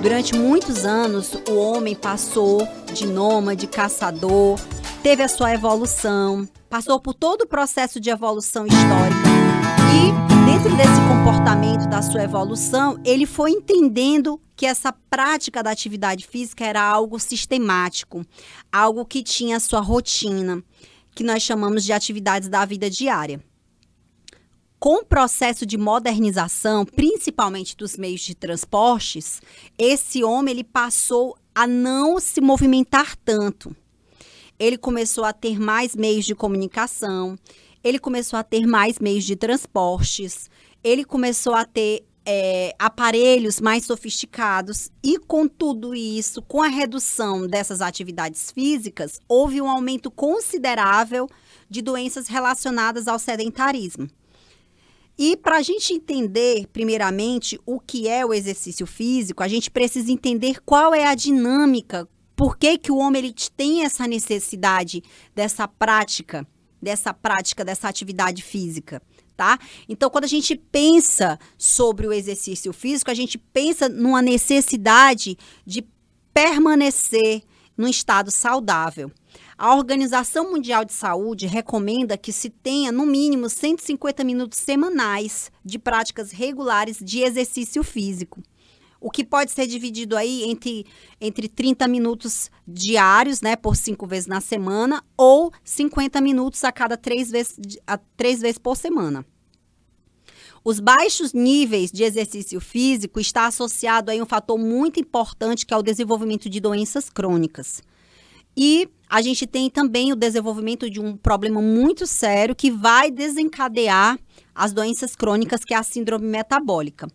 Durante muitos anos, o homem passou de nômade, caçador, teve a sua evolução, passou por todo o processo de evolução histórica. E dentro desse comportamento da sua evolução, ele foi entendendo que essa prática da atividade física era algo sistemático, algo que tinha sua rotina, que nós chamamos de atividades da vida diária com o processo de modernização, principalmente dos meios de transportes, esse homem ele passou a não se movimentar tanto. Ele começou a ter mais meios de comunicação, ele começou a ter mais meios de transportes, ele começou a ter é, aparelhos mais sofisticados e com tudo isso, com a redução dessas atividades físicas, houve um aumento considerável de doenças relacionadas ao sedentarismo. E para a gente entender, primeiramente, o que é o exercício físico, a gente precisa entender qual é a dinâmica, por que, que o homem ele tem essa necessidade dessa prática, dessa prática, dessa atividade física. Tá? Então, quando a gente pensa sobre o exercício físico, a gente pensa numa necessidade de permanecer num estado saudável. A Organização Mundial de Saúde recomenda que se tenha no mínimo 150 minutos semanais de práticas regulares de exercício físico. O que pode ser dividido aí entre, entre 30 minutos diários, né, por cinco vezes na semana, ou 50 minutos a cada três vezes, a, três vezes por semana. Os baixos níveis de exercício físico está associado a um fator muito importante que é o desenvolvimento de doenças crônicas. E a gente tem também o desenvolvimento de um problema muito sério que vai desencadear as doenças crônicas, que é a síndrome metabólica.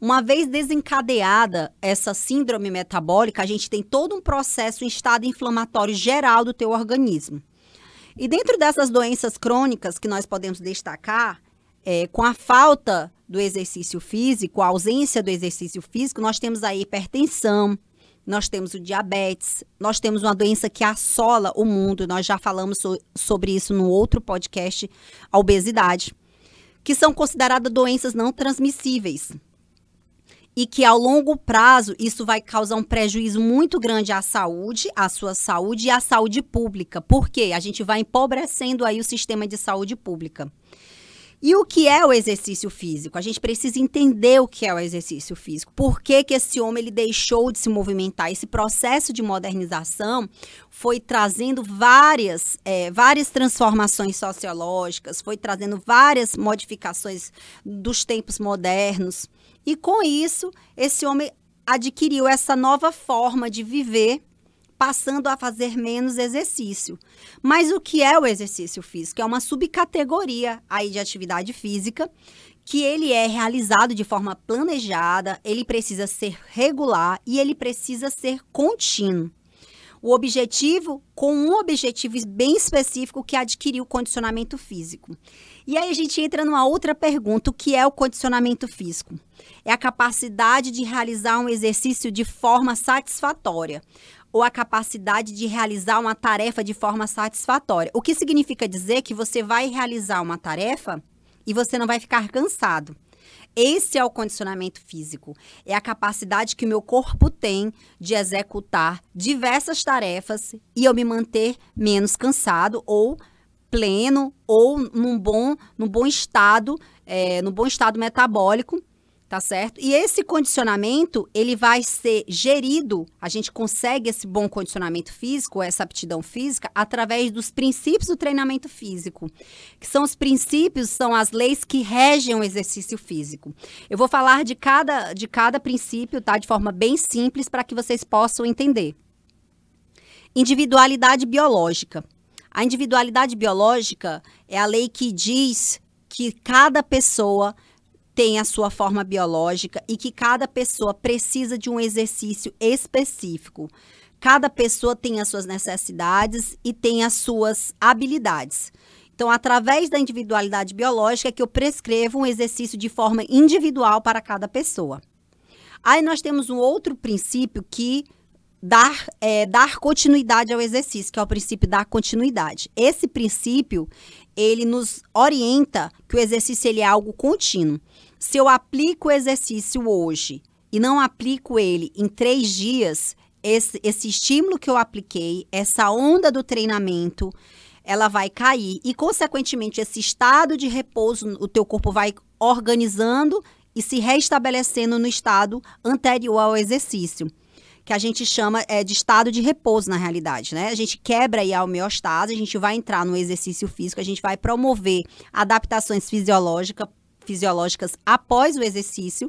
Uma vez desencadeada essa síndrome metabólica, a gente tem todo um processo em estado inflamatório geral do teu organismo. E dentro dessas doenças crônicas que nós podemos destacar, é, com a falta do exercício físico, a ausência do exercício físico, nós temos a hipertensão, nós temos o diabetes, nós temos uma doença que assola o mundo, nós já falamos so sobre isso no outro podcast, a obesidade, que são consideradas doenças não transmissíveis. E que ao longo prazo isso vai causar um prejuízo muito grande à saúde, à sua saúde e à saúde pública. Por quê? A gente vai empobrecendo aí o sistema de saúde pública. E o que é o exercício físico? A gente precisa entender o que é o exercício físico. Por que, que esse homem ele deixou de se movimentar? Esse processo de modernização foi trazendo várias, é, várias transformações sociológicas, foi trazendo várias modificações dos tempos modernos. E com isso, esse homem adquiriu essa nova forma de viver passando a fazer menos exercício. Mas o que é o exercício físico? É uma subcategoria aí de atividade física que ele é realizado de forma planejada, ele precisa ser regular e ele precisa ser contínuo. O objetivo, com um objetivo bem específico que é adquirir o condicionamento físico. E aí a gente entra numa outra pergunta: o que é o condicionamento físico? É a capacidade de realizar um exercício de forma satisfatória ou a capacidade de realizar uma tarefa de forma satisfatória. O que significa dizer que você vai realizar uma tarefa e você não vai ficar cansado. Esse é o condicionamento físico. É a capacidade que o meu corpo tem de executar diversas tarefas e eu me manter menos cansado ou pleno ou num bom, num bom estado, é, bom estado metabólico tá certo? E esse condicionamento, ele vai ser gerido, a gente consegue esse bom condicionamento físico, essa aptidão física, através dos princípios do treinamento físico, que são os princípios, são as leis que regem o exercício físico. Eu vou falar de cada, de cada princípio, tá? De forma bem simples, para que vocês possam entender. Individualidade biológica. A individualidade biológica é a lei que diz que cada pessoa tem a sua forma biológica e que cada pessoa precisa de um exercício específico. Cada pessoa tem as suas necessidades e tem as suas habilidades. Então, através da individualidade biológica, é que eu prescrevo um exercício de forma individual para cada pessoa. Aí nós temos um outro princípio que dar, é, dar continuidade ao exercício, que é o princípio da continuidade. Esse princípio, ele nos orienta que o exercício ele é algo contínuo. Se eu aplico o exercício hoje e não aplico ele em três dias, esse, esse estímulo que eu apliquei, essa onda do treinamento, ela vai cair e, consequentemente, esse estado de repouso, o teu corpo vai organizando e se restabelecendo no estado anterior ao exercício, que a gente chama é, de estado de repouso na realidade, né? A gente quebra aí a homeostase, a gente vai entrar no exercício físico, a gente vai promover adaptações fisiológica, fisiológicas após o exercício.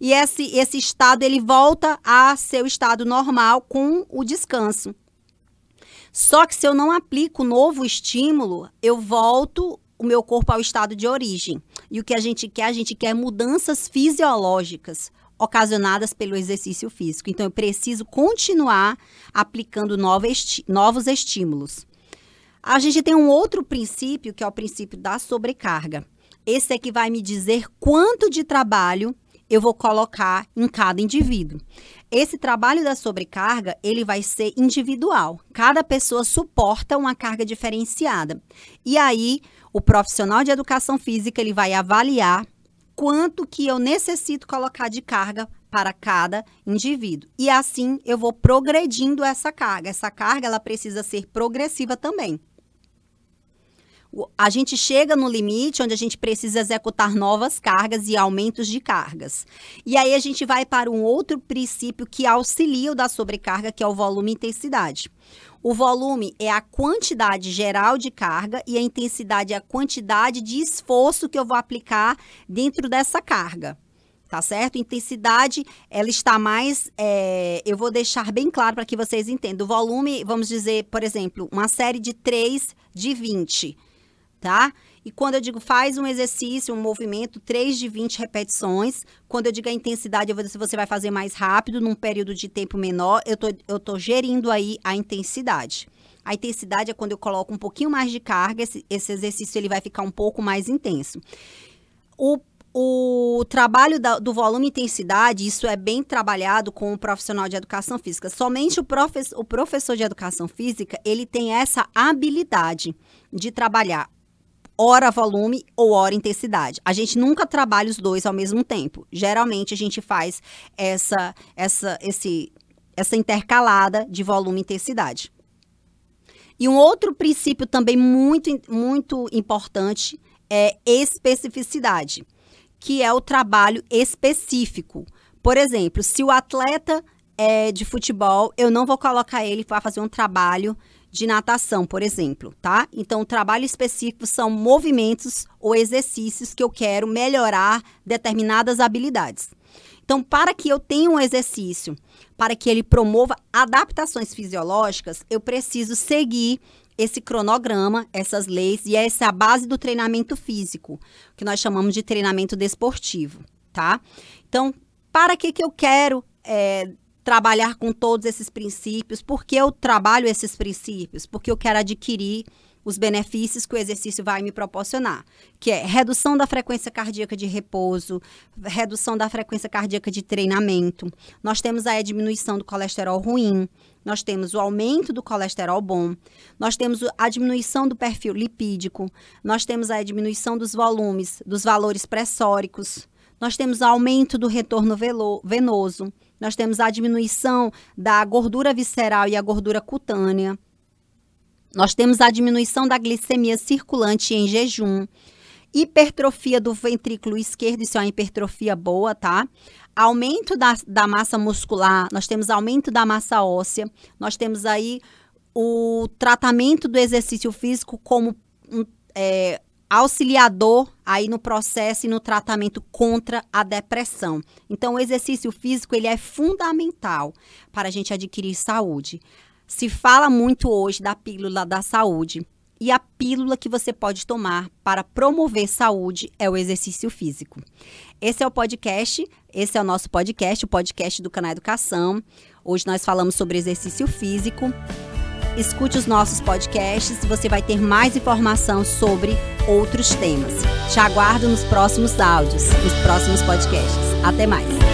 E esse, esse estado ele volta a seu estado normal com o descanso. Só que se eu não aplico novo estímulo, eu volto o meu corpo ao estado de origem. E o que a gente quer? A gente quer mudanças fisiológicas ocasionadas pelo exercício físico. Então, eu preciso continuar aplicando novos estímulos. A gente tem um outro princípio, que é o princípio da sobrecarga. Esse é que vai me dizer quanto de trabalho eu vou colocar em cada indivíduo. Esse trabalho da sobrecarga, ele vai ser individual. Cada pessoa suporta uma carga diferenciada. E aí, o profissional de educação física, ele vai avaliar quanto que eu necessito colocar de carga para cada indivíduo. E assim eu vou progredindo essa carga. Essa carga ela precisa ser progressiva também a gente chega no limite onde a gente precisa executar novas cargas e aumentos de cargas. E aí a gente vai para um outro princípio que auxilia o da sobrecarga, que é o volume e intensidade. O volume é a quantidade geral de carga e a intensidade é a quantidade de esforço que eu vou aplicar dentro dessa carga tá certo? Intensidade, ela está mais. É, eu vou deixar bem claro para que vocês entendam. O volume, vamos dizer, por exemplo, uma série de 3 de 20 tá? E quando eu digo faz um exercício, um movimento, 3 de 20 repetições. Quando eu digo a intensidade, eu vou dizer se você vai fazer mais rápido, num período de tempo menor. Eu tô, eu tô gerindo aí a intensidade. A intensidade é quando eu coloco um pouquinho mais de carga, esse, esse exercício ele vai ficar um pouco mais intenso. O o trabalho da, do volume e intensidade, isso é bem trabalhado com o profissional de educação física. Somente o, profe o professor de educação física, ele tem essa habilidade de trabalhar hora volume ou hora intensidade. A gente nunca trabalha os dois ao mesmo tempo. Geralmente a gente faz essa essa esse essa intercalada de volume e intensidade. E um outro princípio também muito muito importante é especificidade, que é o trabalho específico. Por exemplo, se o atleta é de futebol, eu não vou colocar ele para fazer um trabalho de natação, por exemplo, tá? Então, trabalho específico são movimentos ou exercícios que eu quero melhorar determinadas habilidades. Então, para que eu tenha um exercício, para que ele promova adaptações fisiológicas, eu preciso seguir esse cronograma, essas leis, e essa é a base do treinamento físico, que nós chamamos de treinamento desportivo, tá? Então, para que, que eu quero é, trabalhar com todos esses princípios. Por que eu trabalho esses princípios? Porque eu quero adquirir os benefícios que o exercício vai me proporcionar, que é redução da frequência cardíaca de repouso, redução da frequência cardíaca de treinamento. Nós temos aí a diminuição do colesterol ruim, nós temos o aumento do colesterol bom, nós temos a diminuição do perfil lipídico, nós temos a diminuição dos volumes, dos valores pressóricos, nós temos aumento do retorno venoso, nós temos a diminuição da gordura visceral e a gordura cutânea. Nós temos a diminuição da glicemia circulante em jejum. Hipertrofia do ventrículo esquerdo, isso é uma hipertrofia boa, tá? Aumento da, da massa muscular, nós temos aumento da massa óssea, nós temos aí o tratamento do exercício físico como um, é, auxiliador aí no processo e no tratamento contra a depressão. Então, o exercício físico ele é fundamental para a gente adquirir saúde. Se fala muito hoje da pílula da saúde. E a pílula que você pode tomar para promover saúde é o exercício físico. Esse é o podcast, esse é o nosso podcast, o podcast do Canal Educação. Hoje nós falamos sobre exercício físico. Escute os nossos podcasts, você vai ter mais informação sobre outros temas. Te aguardo nos próximos áudios, nos próximos podcasts. Até mais!